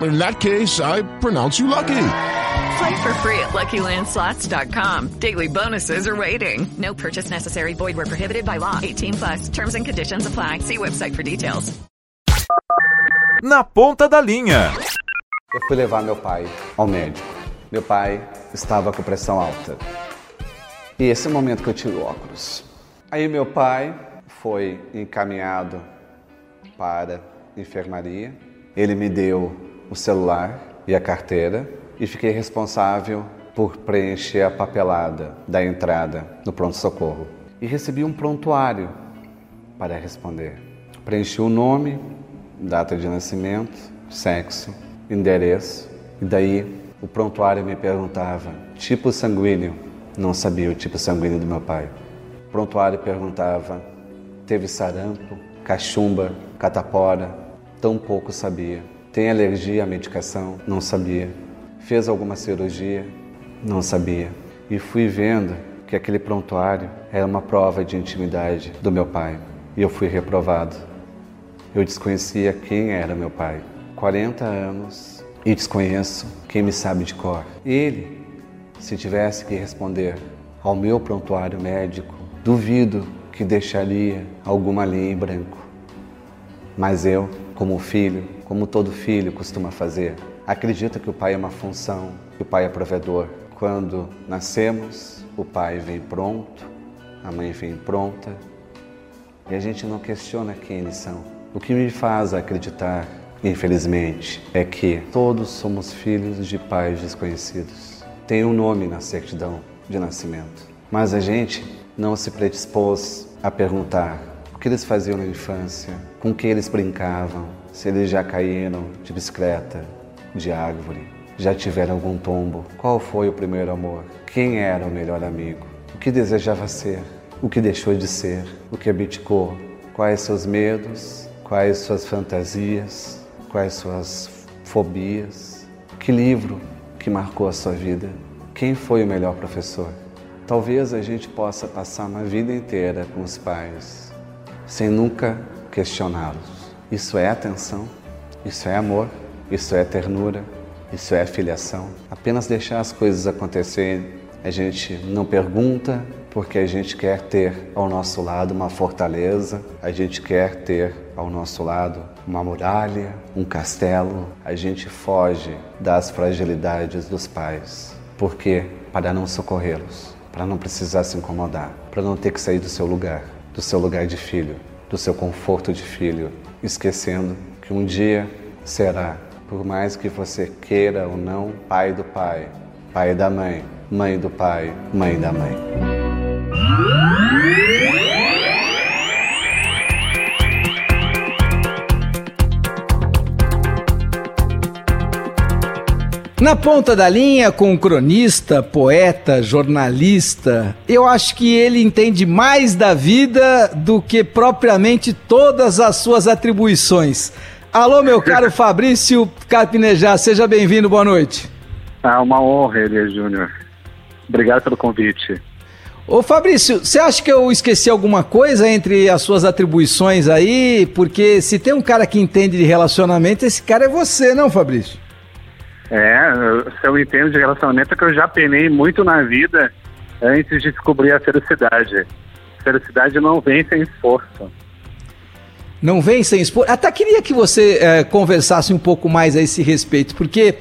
In that case, I pronounce you lucky. Play for free at LuckyLandSlots.com. Daily bonuses are waiting. No purchase necessary. Void where prohibited by law. 18 plus. Terms and conditions apply. See website for details. Na ponta da linha. Eu fui levar meu pai ao médico. Meu pai estava com pressão alta. E esse é o momento que eu tiro o óculos. Aí meu pai foi encaminhado para enfermaria. Ele me deu o celular e a carteira e fiquei responsável por preencher a papelada da entrada no pronto-socorro. E recebi um prontuário para responder. Preenchi o nome, data de nascimento, sexo, endereço e daí o prontuário me perguntava tipo sanguíneo. Não sabia o tipo sanguíneo do meu pai. O prontuário perguntava teve sarampo, cachumba, catapora, tão pouco sabia. Tem alergia à medicação? Não sabia. Fez alguma cirurgia? Não sabia. E fui vendo que aquele prontuário era uma prova de intimidade do meu pai. E eu fui reprovado. Eu desconhecia quem era meu pai. 40 anos e desconheço quem me sabe de cor. Ele, se tivesse que responder ao meu prontuário médico, duvido que deixaria alguma linha em branco. Mas eu, como filho, como todo filho costuma fazer, acredita que o pai é uma função, que o pai é provedor. Quando nascemos, o pai vem pronto, a mãe vem pronta, e a gente não questiona quem eles são. O que me faz acreditar, infelizmente, é que todos somos filhos de pais desconhecidos. Tem um nome na certidão de nascimento, mas a gente não se predispôs a perguntar o que eles faziam na infância, com que eles brincavam, se eles já caíram de bicicleta, de árvore, já tiveram algum tombo, qual foi o primeiro amor, quem era o melhor amigo, o que desejava ser, o que deixou de ser, o que abdicou, quais seus medos, quais suas fantasias, quais suas fobias, que livro que marcou a sua vida, quem foi o melhor professor. Talvez a gente possa passar uma vida inteira com os pais sem nunca questioná-los. Isso é atenção, isso é amor, isso é ternura, isso é filiação. Apenas deixar as coisas acontecerem, a gente não pergunta porque a gente quer ter ao nosso lado uma fortaleza, a gente quer ter ao nosso lado uma muralha, um castelo. A gente foge das fragilidades dos pais. Por quê? Para não socorrê-los para não precisar se incomodar, para não ter que sair do seu lugar, do seu lugar de filho, do seu conforto de filho, esquecendo que um dia será, por mais que você queira ou não, pai do pai, pai da mãe, mãe do pai, mãe da mãe. Na ponta da linha, com o cronista, poeta, jornalista, eu acho que ele entende mais da vida do que propriamente todas as suas atribuições. Alô, meu caro Fabrício Carpinejar, seja bem-vindo, boa noite. Ah, uma honra, Elias Júnior. Obrigado pelo convite. Ô Fabrício, você acha que eu esqueci alguma coisa entre as suas atribuições aí? Porque se tem um cara que entende de relacionamento, esse cara é você, não, Fabrício? É, eu entendo de relacionamento que eu já penei muito na vida antes de descobrir a felicidade. Felicidade não vem sem esforço. Não vem sem esforço. Até queria que você é, conversasse um pouco mais a esse respeito, porque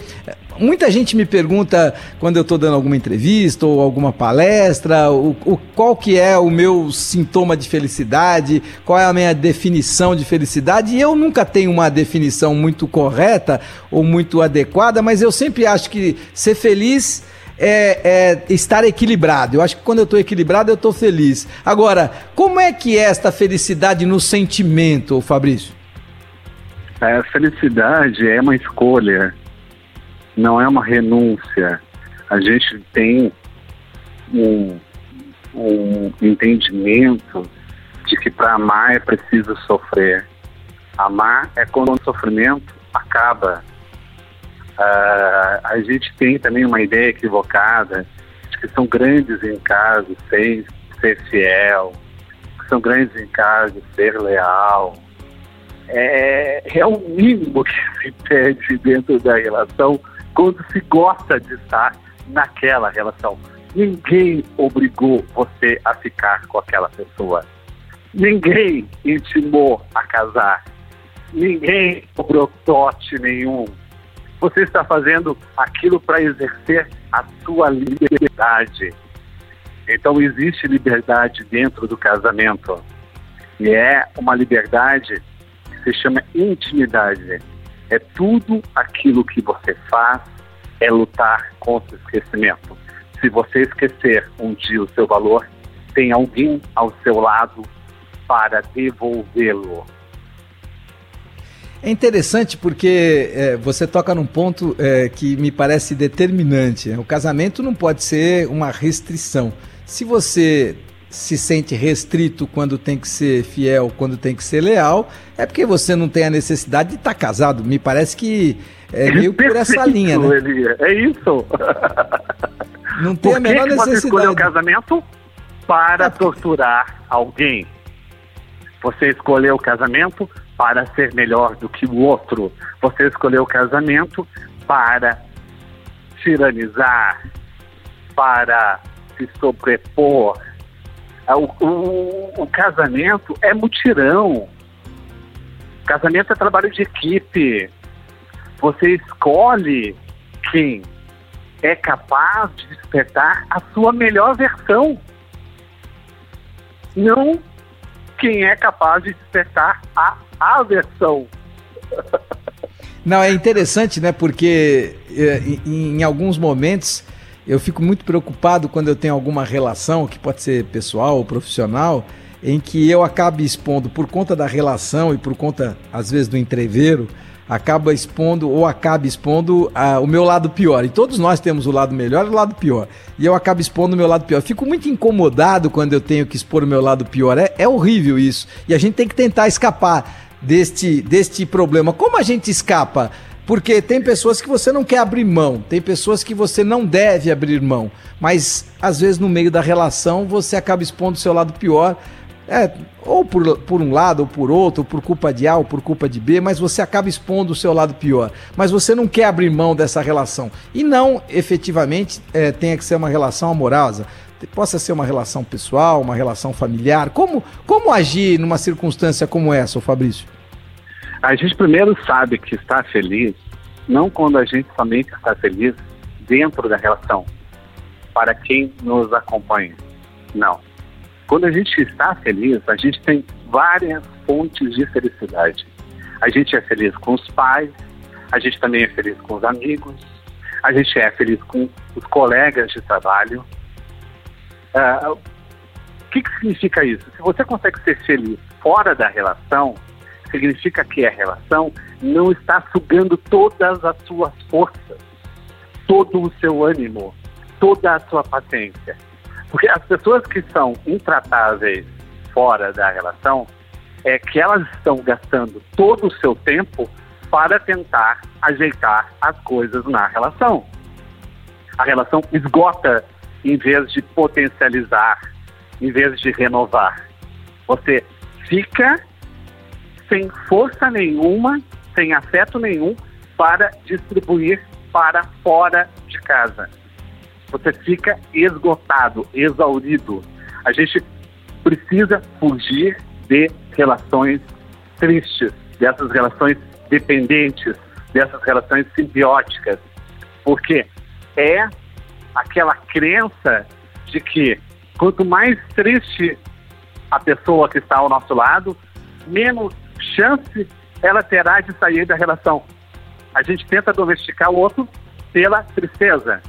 muita gente me pergunta quando eu estou dando alguma entrevista ou alguma palestra, o, o, qual que é o meu sintoma de felicidade, qual é a minha definição de felicidade, e eu nunca tenho uma definição muito correta ou muito adequada, mas eu sempre acho que ser feliz é, é, estar equilibrado. Eu acho que quando eu estou equilibrado, eu estou feliz. Agora, como é que é esta felicidade no sentimento, Fabrício? A felicidade é uma escolha, não é uma renúncia. A gente tem um, um entendimento de que para amar é preciso sofrer. Amar é quando o sofrimento acaba. Uh, a gente tem também uma ideia equivocada de que são grandes em casa ser, ser fiel, que são grandes em casa ser leal, é, é o mínimo que se pede dentro da relação quando se gosta de estar naquela relação. Ninguém obrigou você a ficar com aquela pessoa. Ninguém intimou a casar. Ninguém cobrou trote nenhum. Você está fazendo aquilo para exercer a sua liberdade. Então existe liberdade dentro do casamento. E é uma liberdade se chama intimidade. É tudo aquilo que você faz é lutar contra o esquecimento. Se você esquecer um dia o seu valor, tem alguém ao seu lado para devolvê-lo. É interessante porque é, você toca num ponto é, que me parece determinante. O casamento não pode ser uma restrição. Se você se sente restrito quando tem que ser fiel, quando tem que ser leal, é porque você não tem a necessidade de estar tá casado. Me parece que é meio por essa linha, né? É isso. Não tem por a menor que necessidade. Você escolheu o casamento para é porque... torturar alguém. Você escolheu o casamento para ser melhor do que o outro. Você escolheu o casamento para tiranizar, para se sobrepor, é, o, o, o casamento é mutirão. Casamento é trabalho de equipe. Você escolhe quem é capaz de despertar a sua melhor versão. Não quem é capaz de despertar a aversão. Não, é interessante, né? Porque é, em, em alguns momentos eu fico muito preocupado quando eu tenho alguma relação, que pode ser pessoal ou profissional, em que eu acabe expondo, por conta da relação e por conta, às vezes, do entreveiro, acaba expondo ou acaba expondo uh, o meu lado pior. E todos nós temos o lado melhor e o lado pior. E eu acabo expondo o meu lado pior. Fico muito incomodado quando eu tenho que expor o meu lado pior. É, é horrível isso. E a gente tem que tentar escapar deste, deste problema. Como a gente escapa? Porque tem pessoas que você não quer abrir mão, tem pessoas que você não deve abrir mão, mas às vezes no meio da relação você acaba expondo o seu lado pior, é, ou por, por um lado, ou por outro, ou por culpa de A, ou por culpa de B, mas você acaba expondo o seu lado pior. Mas você não quer abrir mão dessa relação. E não, efetivamente, é, tenha que ser uma relação amorosa. Possa ser uma relação pessoal, uma relação familiar. Como, como agir numa circunstância como essa, Fabrício? A gente primeiro sabe que está feliz, não quando a gente somente está feliz dentro da relação, para quem nos acompanha. Não. Quando a gente está feliz, a gente tem várias fontes de felicidade. A gente é feliz com os pais, a gente também é feliz com os amigos, a gente é feliz com os colegas de trabalho. Uh, o que, que significa isso? Se você consegue ser feliz fora da relação, significa que a relação não está sugando todas as suas forças, todo o seu ânimo, toda a sua paciência. Porque as pessoas que são intratáveis fora da relação é que elas estão gastando todo o seu tempo para tentar ajeitar as coisas na relação. A relação esgota em vez de potencializar, em vez de renovar. Você fica sem força nenhuma, sem afeto nenhum, para distribuir para fora de casa. Você fica esgotado, exaurido. A gente precisa fugir de relações tristes, dessas relações dependentes, dessas relações simbióticas. Porque é aquela crença de que quanto mais triste a pessoa que está ao nosso lado, menos chance ela terá de sair da relação. A gente tenta domesticar o outro pela tristeza.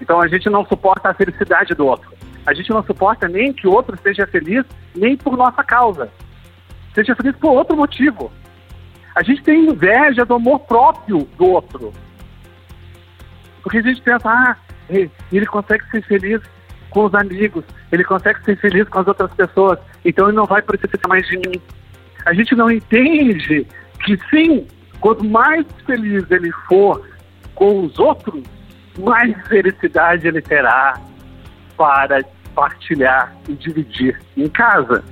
Então a gente não suporta a felicidade do outro. A gente não suporta nem que o outro seja feliz, nem por nossa causa. Seja feliz por outro motivo. A gente tem inveja do amor próprio do outro. Porque a gente pensa, ah, ele consegue ser feliz com os amigos, ele consegue ser feliz com as outras pessoas, então ele não vai precisar mais de mim. A gente não entende que sim, quanto mais feliz ele for com os outros, mais felicidade ele terá para partilhar e dividir em casa.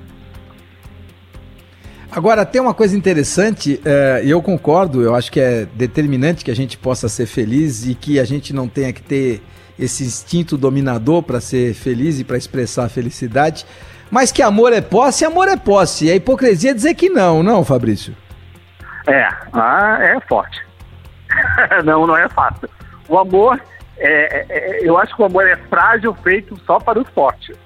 Agora, tem uma coisa interessante, eh, e eu concordo, eu acho que é determinante que a gente possa ser feliz e que a gente não tenha que ter esse instinto dominador para ser feliz e para expressar a felicidade. Mas que amor é posse, amor é posse. A hipocrisia é dizer que não, não, Fabrício? É, ah, é forte. não, não é fácil. O amor, é, é, eu acho que o amor é frágil, feito só para os fortes.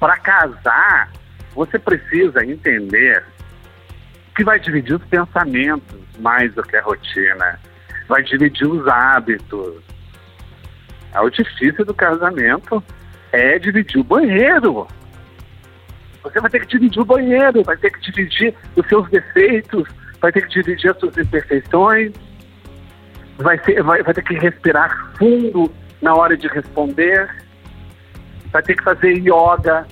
Para casar, você precisa entender que vai dividir os pensamentos mais do que a rotina, vai dividir os hábitos. O difícil do casamento é dividir o banheiro. Você vai ter que dividir o banheiro, vai ter que dividir os seus defeitos, vai ter que dividir as suas imperfeições, vai, ser, vai, vai ter que respirar fundo na hora de responder, vai ter que fazer yoga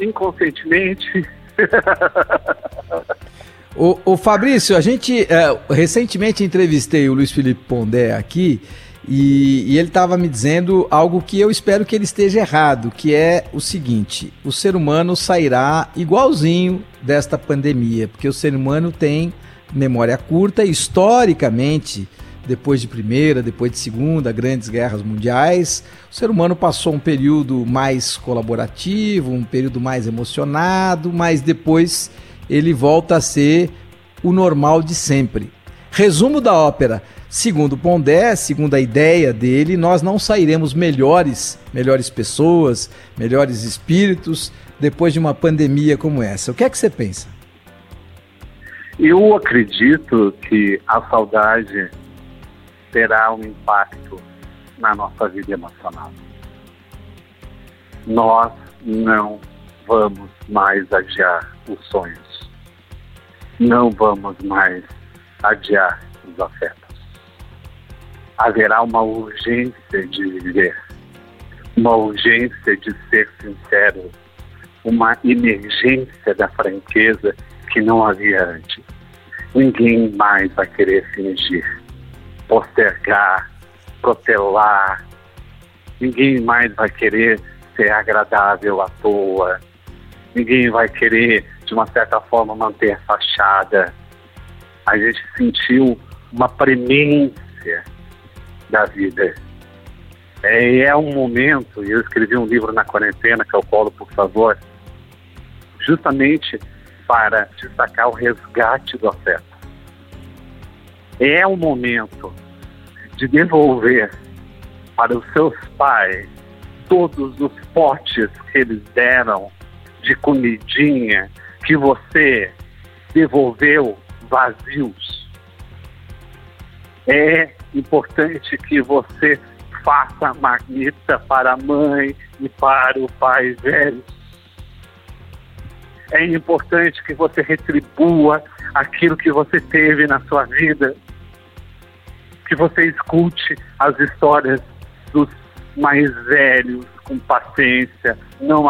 inconscientemente. o, o Fabrício, a gente é, recentemente entrevistei o Luiz Felipe Pondé aqui e, e ele estava me dizendo algo que eu espero que ele esteja errado, que é o seguinte: o ser humano sairá igualzinho desta pandemia, porque o ser humano tem memória curta, historicamente, depois de primeira, depois de segunda, grandes guerras mundiais, o ser humano passou um período mais colaborativo, um período mais emocionado, mas depois ele volta a ser o normal de sempre. Resumo da ópera: Segundo Pondé, segundo a ideia dele, nós não sairemos melhores, melhores pessoas, melhores espíritos depois de uma pandemia como essa. O que é que você pensa? Eu acredito que a saudade terá um impacto na nossa vida emocional. Nós não vamos mais adiar os sonhos. Não vamos mais adiar os afetos haverá uma urgência de viver, uma urgência de ser sincero, uma emergência da franqueza que não havia antes. Ninguém mais vai querer fingir, postergar, protelar. Ninguém mais vai querer ser agradável à toa. Ninguém vai querer, de uma certa forma, manter fachada. A gente sentiu uma premência da vida. É, é um momento, e eu escrevi um livro na quarentena, que é o Polo, por favor, justamente para destacar o resgate do afeto. É um momento de devolver para os seus pais todos os potes que eles deram de comidinha que você devolveu vazios. É importante que você faça marmita para a mãe e para o pai velho. É importante que você retribua aquilo que você teve na sua vida. Que você escute as histórias dos mais velhos com paciência, não,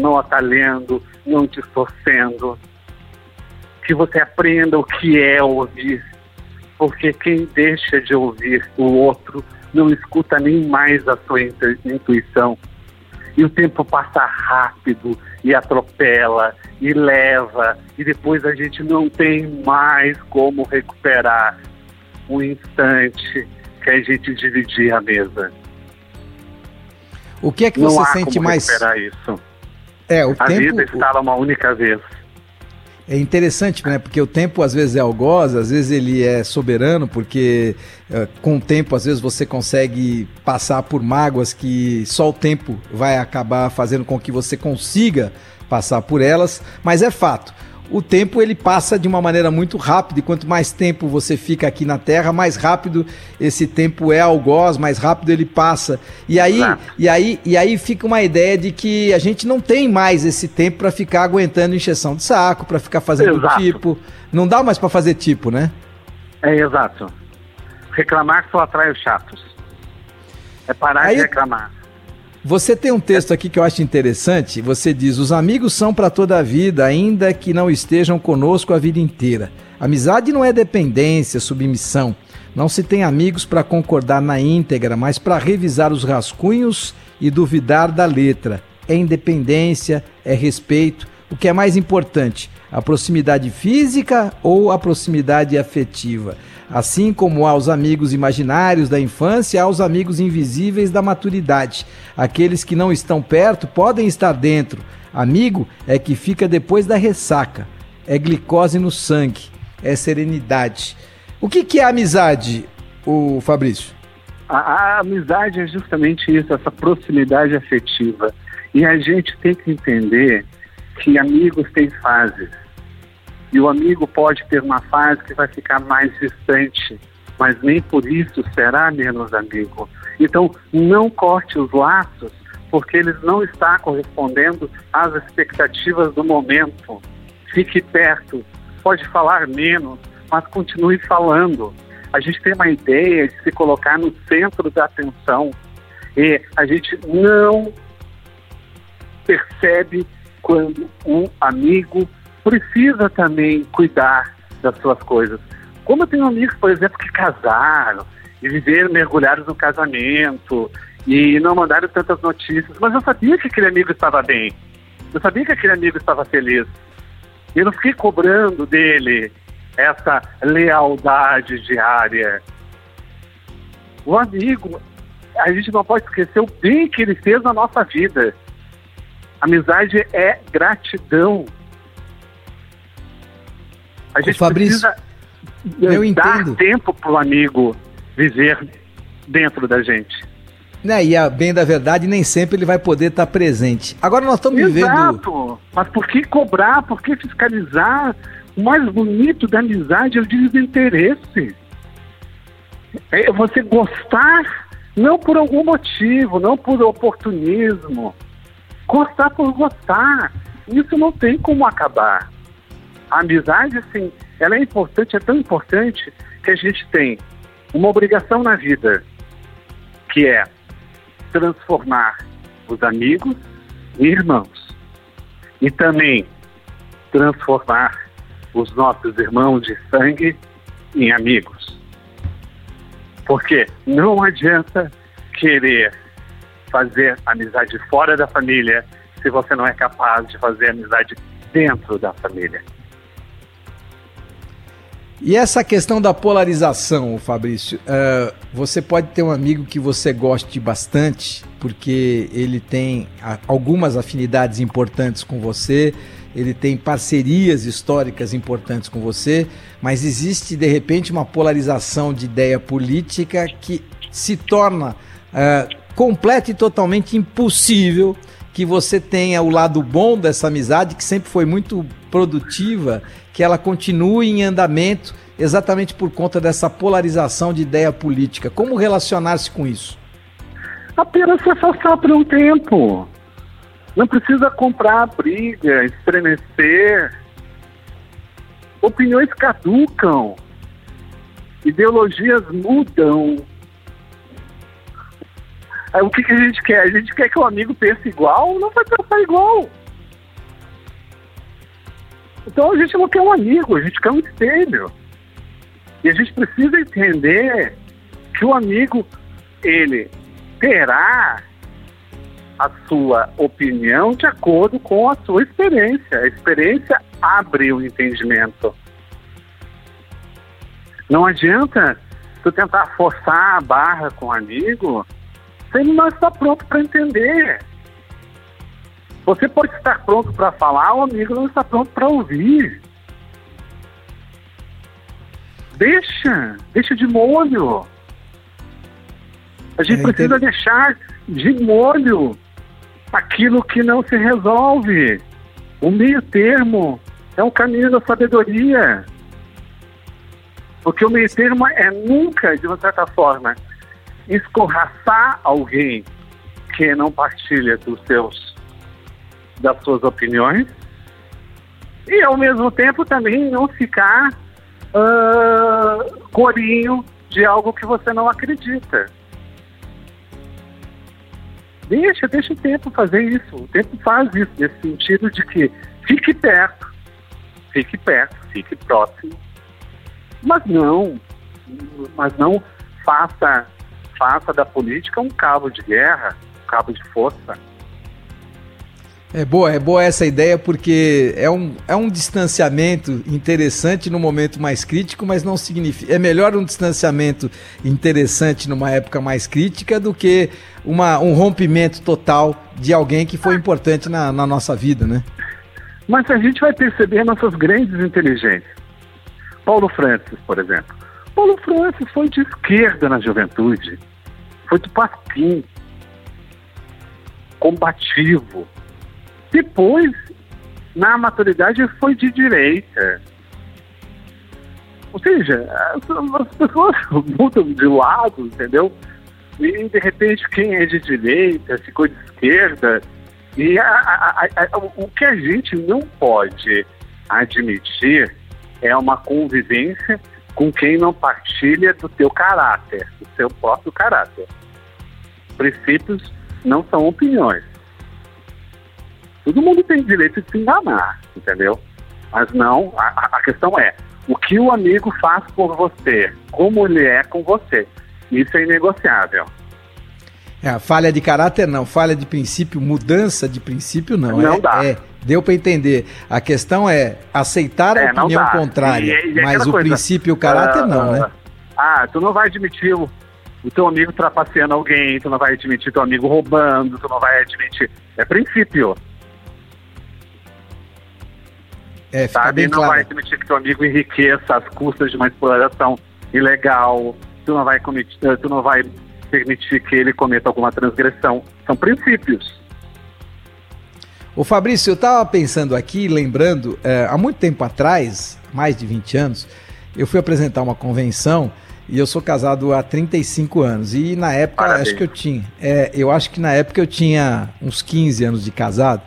não atalhando, não distorcendo. Que você aprenda o que é ouvir porque quem deixa de ouvir o outro não escuta nem mais a sua intuição. E o tempo passa rápido e atropela e leva, e depois a gente não tem mais como recuperar o instante que a gente dividia a mesa. O que é que você sente mais? Recuperar isso. É, o a tempo... vida estava uma única vez. É interessante, né? Porque o tempo às vezes é algoz, às vezes ele é soberano, porque uh, com o tempo às vezes você consegue passar por mágoas que só o tempo vai acabar fazendo com que você consiga passar por elas, mas é fato o tempo ele passa de uma maneira muito rápida e quanto mais tempo você fica aqui na Terra, mais rápido esse tempo é algoz, mais rápido ele passa. E aí, e aí, e aí fica uma ideia de que a gente não tem mais esse tempo para ficar aguentando encheção de saco, para ficar fazendo exato. tipo. Não dá mais para fazer tipo, né? É exato. Reclamar só atrai os chatos. É parar aí, de reclamar. Você tem um texto aqui que eu acho interessante. Você diz: Os amigos são para toda a vida, ainda que não estejam conosco a vida inteira. Amizade não é dependência, submissão. Não se tem amigos para concordar na íntegra, mas para revisar os rascunhos e duvidar da letra. É independência, é respeito. O que é mais importante, a proximidade física ou a proximidade afetiva? Assim como há os amigos imaginários da infância, há os amigos invisíveis da maturidade. Aqueles que não estão perto podem estar dentro. Amigo é que fica depois da ressaca. É glicose no sangue. É serenidade. O que, que é amizade, o Fabrício? A, a amizade é justamente isso, essa proximidade afetiva. E a gente tem que entender que amigos têm fases e o amigo pode ter uma fase que vai ficar mais distante, mas nem por isso será menos amigo. Então, não corte os laços, porque ele não está correspondendo às expectativas do momento. Fique perto, pode falar menos, mas continue falando. A gente tem uma ideia de se colocar no centro da atenção e a gente não percebe quando um amigo precisa também cuidar das suas coisas. Como eu tenho amigos, por exemplo, que casaram e viveram mergulhados no casamento e não mandaram tantas notícias, mas eu sabia que aquele amigo estava bem. Eu sabia que aquele amigo estava feliz. Eu não fiquei cobrando dele essa lealdade diária. O amigo, a gente não pode esquecer o bem que ele fez na nossa vida. Amizade é gratidão. A gente Fabrício, precisa eu dar entendo. tempo para o amigo viver dentro da gente. Né, e a bem da verdade, nem sempre ele vai poder estar presente. Agora nós estamos vivendo. Exato. Mas por que cobrar? Por que fiscalizar? O mais bonito da amizade é o desinteresse. É você gostar não por algum motivo, não por oportunismo. Gostar por gostar. Isso não tem como acabar. A amizade, assim, ela é importante, é tão importante que a gente tem uma obrigação na vida, que é transformar os amigos em irmãos. E também transformar os nossos irmãos de sangue em amigos. Porque não adianta querer fazer amizade fora da família se você não é capaz de fazer amizade dentro da família. E essa questão da polarização, Fabrício, uh, você pode ter um amigo que você goste bastante, porque ele tem algumas afinidades importantes com você, ele tem parcerias históricas importantes com você, mas existe de repente uma polarização de ideia política que se torna uh, completa e totalmente impossível que você tenha o lado bom dessa amizade, que sempre foi muito produtiva, que ela continue em andamento exatamente por conta dessa polarização de ideia política. Como relacionar-se com isso? Apenas se afastar por um tempo. Não precisa comprar briga, estremecer. Opiniões caducam. Ideologias mudam. O que, que a gente quer? A gente quer que o amigo pense igual? Não vai pensar igual. Então a gente não quer um amigo, a gente quer um espelho. E a gente precisa entender que o amigo, ele terá a sua opinião de acordo com a sua experiência. A experiência abre o entendimento. Não adianta tu tentar forçar a barra com o amigo ele não está pronto para entender. Você pode estar pronto para falar, o amigo não está pronto para ouvir. Deixa, deixa de molho. A gente é, precisa entendi. deixar de molho aquilo que não se resolve. O meio termo é um caminho da sabedoria. Porque o meio termo é nunca, de uma certa forma, escorraçar alguém que não partilha dos seus, das suas opiniões e, ao mesmo tempo, também não ficar uh, corinho de algo que você não acredita. Deixa, deixa o tempo fazer isso. O tempo faz isso, nesse sentido de que fique perto, fique perto, fique próximo. Mas não, mas não faça, faça da política um cabo de guerra, um cabo de força. É boa, é boa essa ideia porque é um, é um distanciamento interessante no momento mais crítico, mas não significa. É melhor um distanciamento interessante numa época mais crítica do que uma, um rompimento total de alguém que foi importante na, na nossa vida, né? Mas a gente vai perceber nossas grandes inteligências. Paulo Francis, por exemplo. Paulo Francis foi de esquerda na juventude, foi do pasquim, combativo, depois, na maturidade, foi de direita. Ou seja, as, pessoas mudam de lado, entendeu? E de repente quem é de direita ficou de esquerda. E a, a, a, o que a gente não pode admitir é uma convivência com quem não partilha do teu caráter, do seu próprio caráter. Princípios não são opiniões. Todo mundo tem direito de se enganar, entendeu? Mas não, a, a questão é, o que o amigo faz por você, como ele é com você. Isso é inegociável. É, falha de caráter não, falha de princípio, mudança de princípio não. Não é, dá. É, deu para entender. A questão é aceitar a é, opinião contrária, e, e mas o coisa, princípio e o caráter uh, não, né? Ah, tu não vai admitir o, o teu amigo trapaceando alguém, tu não vai admitir teu amigo roubando, tu não vai admitir. É princípio. É, fica sabe? Não claro. vai admitir que teu amigo enriqueça às custas de uma exploração ilegal. Tu não vai, cometer, tu não vai permitir que ele cometa alguma transgressão. São princípios. O Fabrício, eu estava pensando aqui, lembrando, é, há muito tempo atrás, mais de 20 anos, eu fui apresentar uma convenção e eu sou casado há 35 anos. E na época, Parabéns. acho que eu tinha. É, eu acho que na época eu tinha uns 15 anos de casado.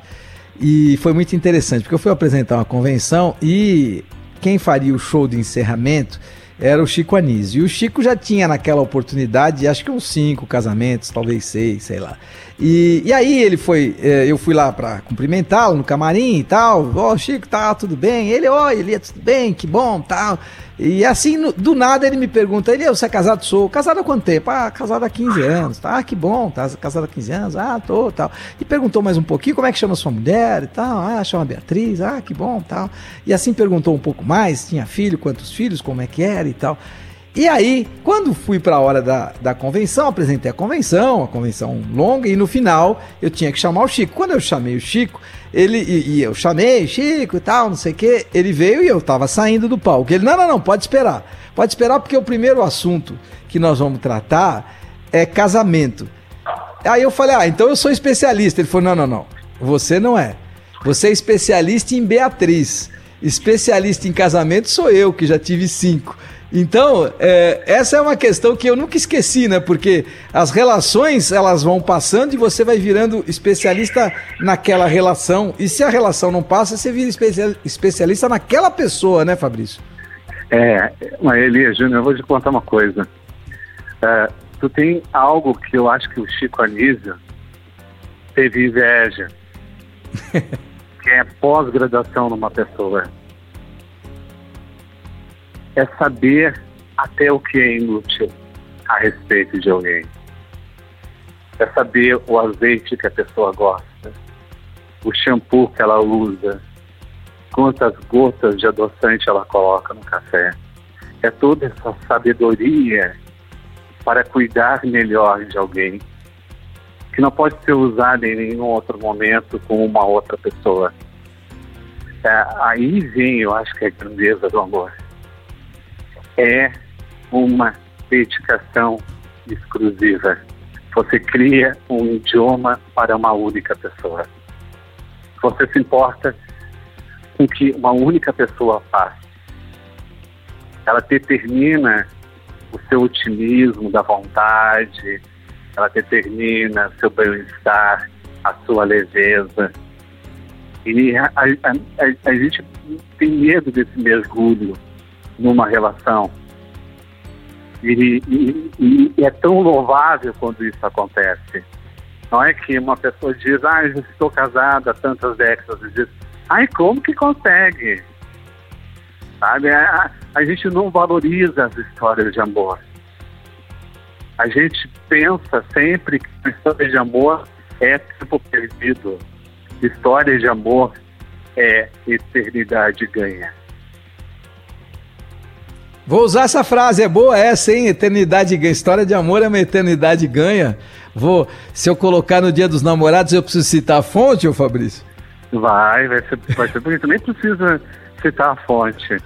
E foi muito interessante, porque eu fui apresentar uma convenção e quem faria o show de encerramento era o Chico Anísio. E o Chico já tinha naquela oportunidade, acho que uns cinco casamentos, talvez seis, sei lá. E, e aí ele foi, é, eu fui lá para cumprimentá-lo no camarim e tal. Ó, oh, Chico, tá tudo bem? Ele, ó, oh, ele, tudo bem, que bom, tal. E assim, no, do nada ele me pergunta, ele, você é casado? Sou. Casado há quanto tempo? Ah, casado há 15 anos. Tá, ah, que bom, tá casado há 15 anos. Ah, tô, tal. E perguntou mais um pouquinho, como é que chama sua mulher e tal. Ah, chama Beatriz. Ah, que bom, tal. E assim perguntou um pouco mais, tinha filho, quantos filhos, como é que era e tal. E aí, quando fui para a hora da, da convenção, apresentei a convenção, a convenção longa, e no final eu tinha que chamar o Chico. Quando eu chamei o Chico, ele e, e eu chamei Chico e tal, não sei o que, ele veio e eu tava saindo do palco. Ele, não, não, não, pode esperar. Pode esperar porque o primeiro assunto que nós vamos tratar é casamento. Aí eu falei, ah, então eu sou especialista. Ele falou, não, não, não, você não é. Você é especialista em Beatriz. Especialista em casamento sou eu, que já tive cinco. Então, é, essa é uma questão que eu nunca esqueci, né? Porque as relações elas vão passando e você vai virando especialista naquela relação. E se a relação não passa, você vira especialista naquela pessoa, né, Fabrício? É, mas Elias Júnior, eu vou te contar uma coisa. É, tu tem algo que eu acho que o Chico Anísio teve inveja, que é pós-graduação numa pessoa é saber até o que é inútil a respeito de alguém. É saber o azeite que a pessoa gosta, o shampoo que ela usa, quantas gotas de adoçante ela coloca no café. É toda essa sabedoria para cuidar melhor de alguém, que não pode ser usada em nenhum outro momento com uma outra pessoa. É, aí vem, eu acho que é a grandeza do amor é uma dedicação exclusiva. Você cria um idioma para uma única pessoa. Você se importa com o que uma única pessoa faz. Ela determina o seu otimismo da vontade, ela determina seu bem-estar, a sua leveza. E a, a, a, a gente tem medo desse mergulho numa relação. E, e, e, é tão louvável quando isso acontece. Não é que uma pessoa diz, ah, eu estou casada há tantas décadas, e diz, ai, como que consegue? Sabe? A, a gente não valoriza as histórias de amor. A gente pensa sempre que história de amor é tempo perdido. História de amor é eternidade ganha. Vou usar essa frase, é boa essa, hein? Eternidade ganha. História de amor é uma eternidade ganha. Vou, se eu colocar no dia dos namorados, eu preciso citar a fonte, ô Fabrício? Vai, vai ser, vai ser bonito. Nem precisa citar a fonte.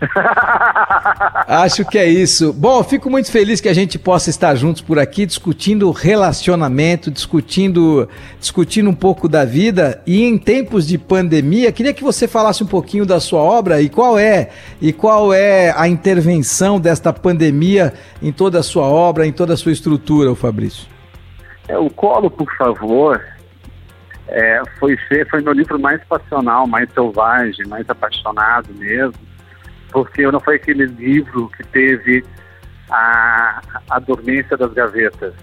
Acho que é isso. Bom, fico muito feliz que a gente possa estar juntos por aqui discutindo relacionamento, discutindo, discutindo um pouco da vida e em tempos de pandemia, queria que você falasse um pouquinho da sua obra e qual é e qual é a intervenção desta pandemia em toda a sua obra, em toda a sua estrutura, o Fabrício. É, o Colo, por favor, é, foi, foi meu livro mais passional, mais selvagem, mais apaixonado mesmo porque não foi aquele livro que teve a, a dormência das gavetas.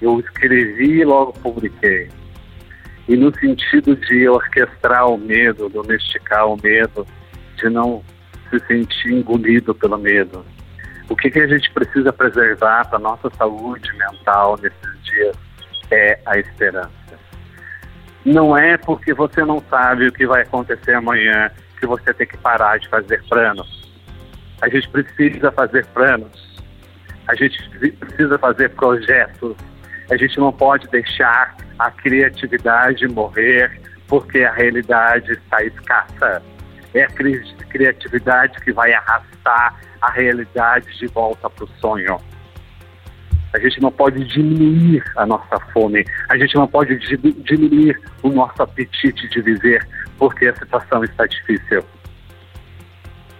Eu escrevi e logo publiquei. E no sentido de orquestrar o medo, domesticar o medo, de não se sentir engolido pelo medo. O que, que a gente precisa preservar para nossa saúde mental nesses dias é a esperança. Não é porque você não sabe o que vai acontecer amanhã que você tem que parar de fazer planos. A gente precisa fazer planos. A gente precisa fazer projetos. A gente não pode deixar a criatividade morrer porque a realidade está escassa. É a criatividade que vai arrastar a realidade de volta para o sonho. A gente não pode diminuir a nossa fome, a gente não pode diminuir o nosso apetite de viver, porque a situação está difícil.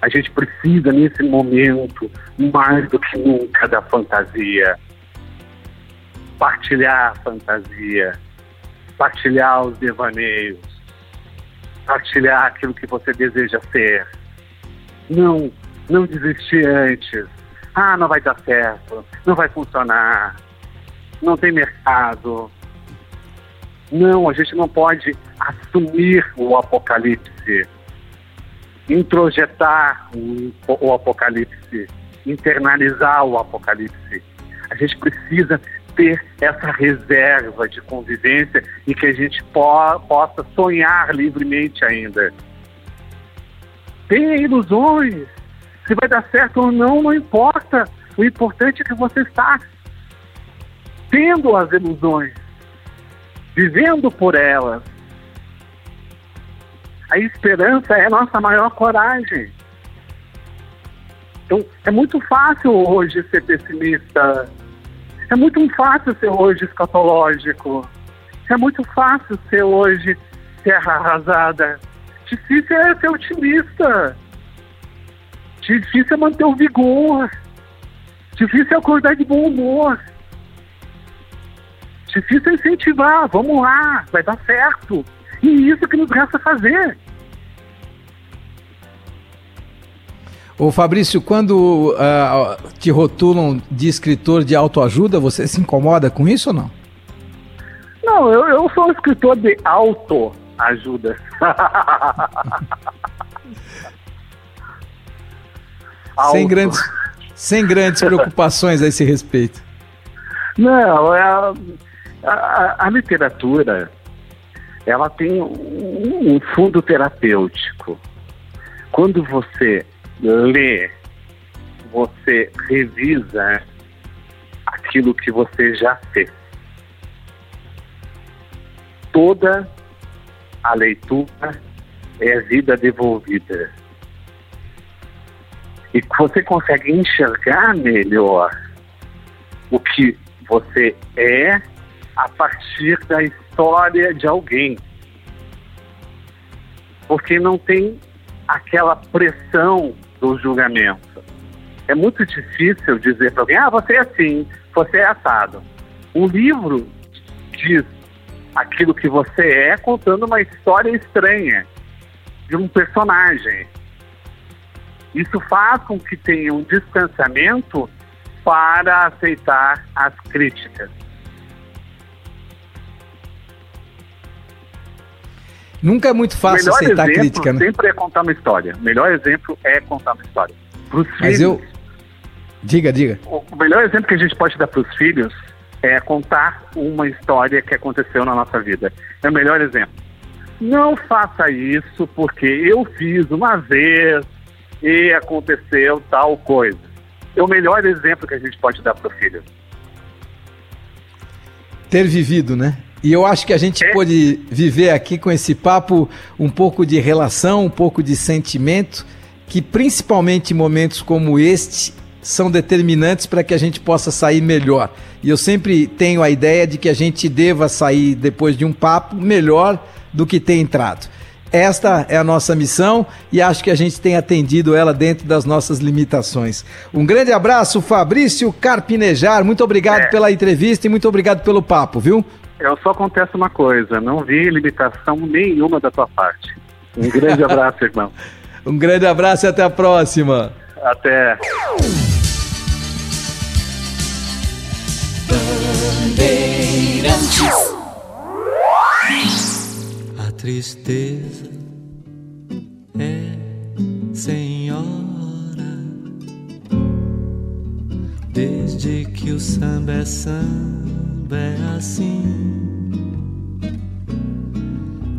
A gente precisa, nesse momento, mais do que nunca, da fantasia. Partilhar a fantasia, partilhar os devaneios, partilhar aquilo que você deseja ser. Não, não desistir antes ah, não vai dar certo, não vai funcionar, não tem mercado. Não, a gente não pode assumir o apocalipse, introjetar o, apocalipse, internalizar o apocalipse. A gente precisa ter essa reserva de convivência e que a gente po possa sonhar livremente ainda. Tenha ilusões, se vai dar certo ou não, não importa. O importante é que você está tendo as ilusões, vivendo por elas. A esperança é a nossa maior coragem. Então, é muito fácil hoje ser pessimista. É muito fácil ser hoje escatológico. É muito fácil ser hoje terra arrasada. Difícil é ser otimista. Difícil é manter o vigor. Difícil é acordar de bom humor. Difícil é incentivar. Vamos lá, vai dar certo. E isso que nos resta fazer. Ô Fabrício, quando uh, te rotulam de escritor de autoajuda, você se incomoda com isso ou não? Não, eu, eu sou um escritor de autoajuda. Sem grandes, sem grandes preocupações a esse respeito. Não, é a, a, literatura ela tem um, um fundo terapêutico. Quando você lê, você revisa aquilo que você já fez. Toda a leitura é vida devolvida. e você consegue enxergar melhor o que você é a partir da história de alguém. Porque não tem aquela pressão do julgamento. É muito difícil dizer para alguém, ah, você é assim, você é assado. Um livro diz aquilo que você é contando uma história estranha de um personagem. Isso faz com que tenha um distanciamento para aceitar as críticas. Nunca é muito fácil aceitar exemplo crítica, né? sempre é contar uma história. O melhor exemplo é contar uma história. Pros Mas filhos, eu. Diga, diga. o o melhor exemplo que a gente pode dar para os filhos é contar uma história que aconteceu na nossa vida. É o melhor exemplo. Não faça isso porque eu fiz uma vez e aconteceu tal coisa. É o melhor exemplo que a gente pode dar para o filho. ter vivido, né? E eu acho que a gente pôde viver aqui com esse papo um pouco de relação, um pouco de sentimento, que principalmente em momentos como este são determinantes para que a gente possa sair melhor. E eu sempre tenho a ideia de que a gente deva sair depois de um papo melhor do que ter entrado. Esta é a nossa missão e acho que a gente tem atendido ela dentro das nossas limitações. Um grande abraço, Fabrício Carpinejar. Muito obrigado É. pela entrevista e muito obrigado pelo papo, viu? Eu só contesto uma coisa, não vi limitação nenhuma da tua parte. Um grande abraço, irmão. Um grande abraço e até a próxima. Até. A tristeza é senhora Desde que o samba é samba é assim.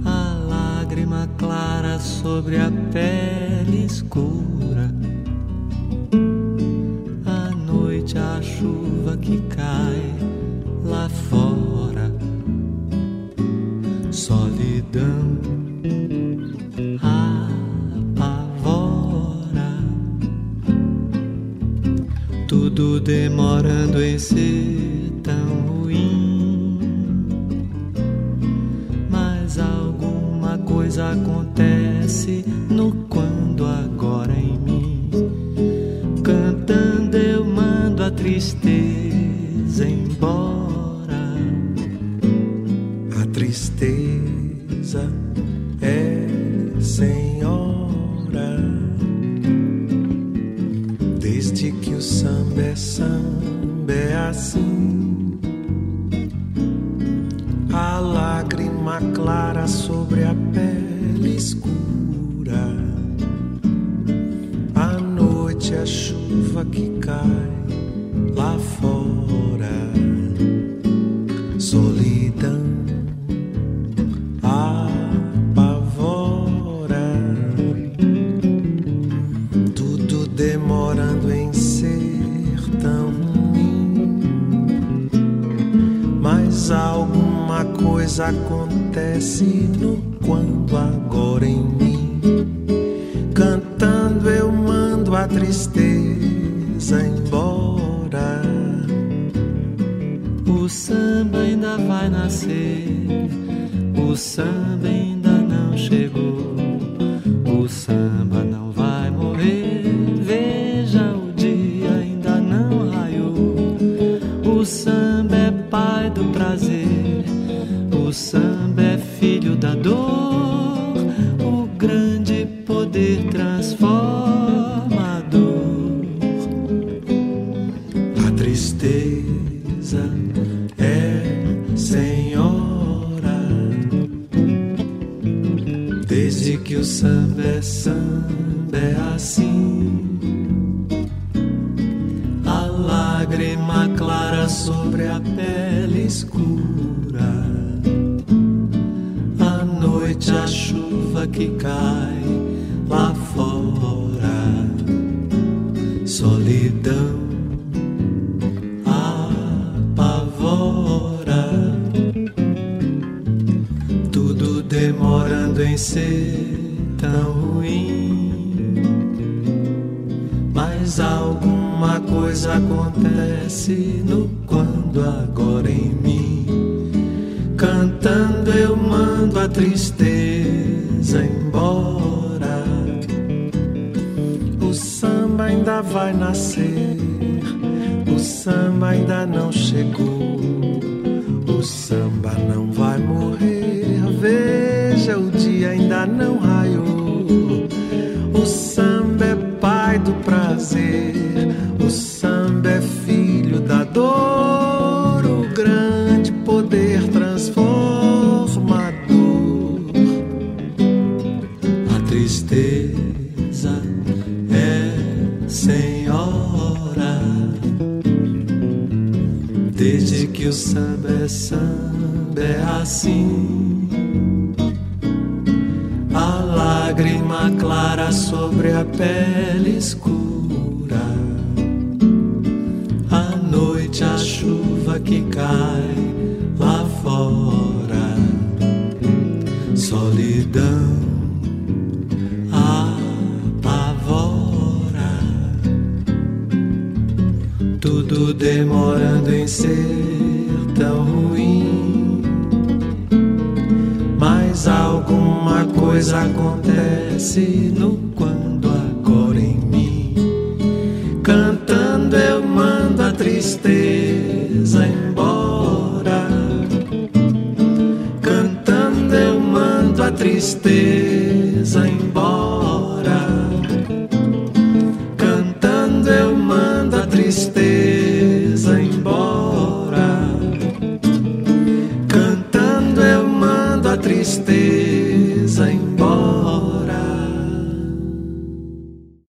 A lágrima clara sobre a pele escura. À noite a chuva que cai lá fora. Solidão apavora, tudo demorando em ser coisa que cai lá fora. Solidão apavora, tudo demorando em ser tão ruim. Mas alguma coisa acontece no quando agora em mim. Cantando eu mando a tristeza embora. O samba ainda vai nascer, o samba ainda não chegou, ser tão ruim. Mas alguma coisa acontece no quando agora em mim. Cantando eu mando a tristeza samba é assim. A lágrima clara sobre a pele escura. À noite a chuva que cai lá fora. Solidão apavora. Tudo demorando em ser tão ruim. Mas alguma coisa acontece no quando agora em mim. Cantando eu mando a tristeza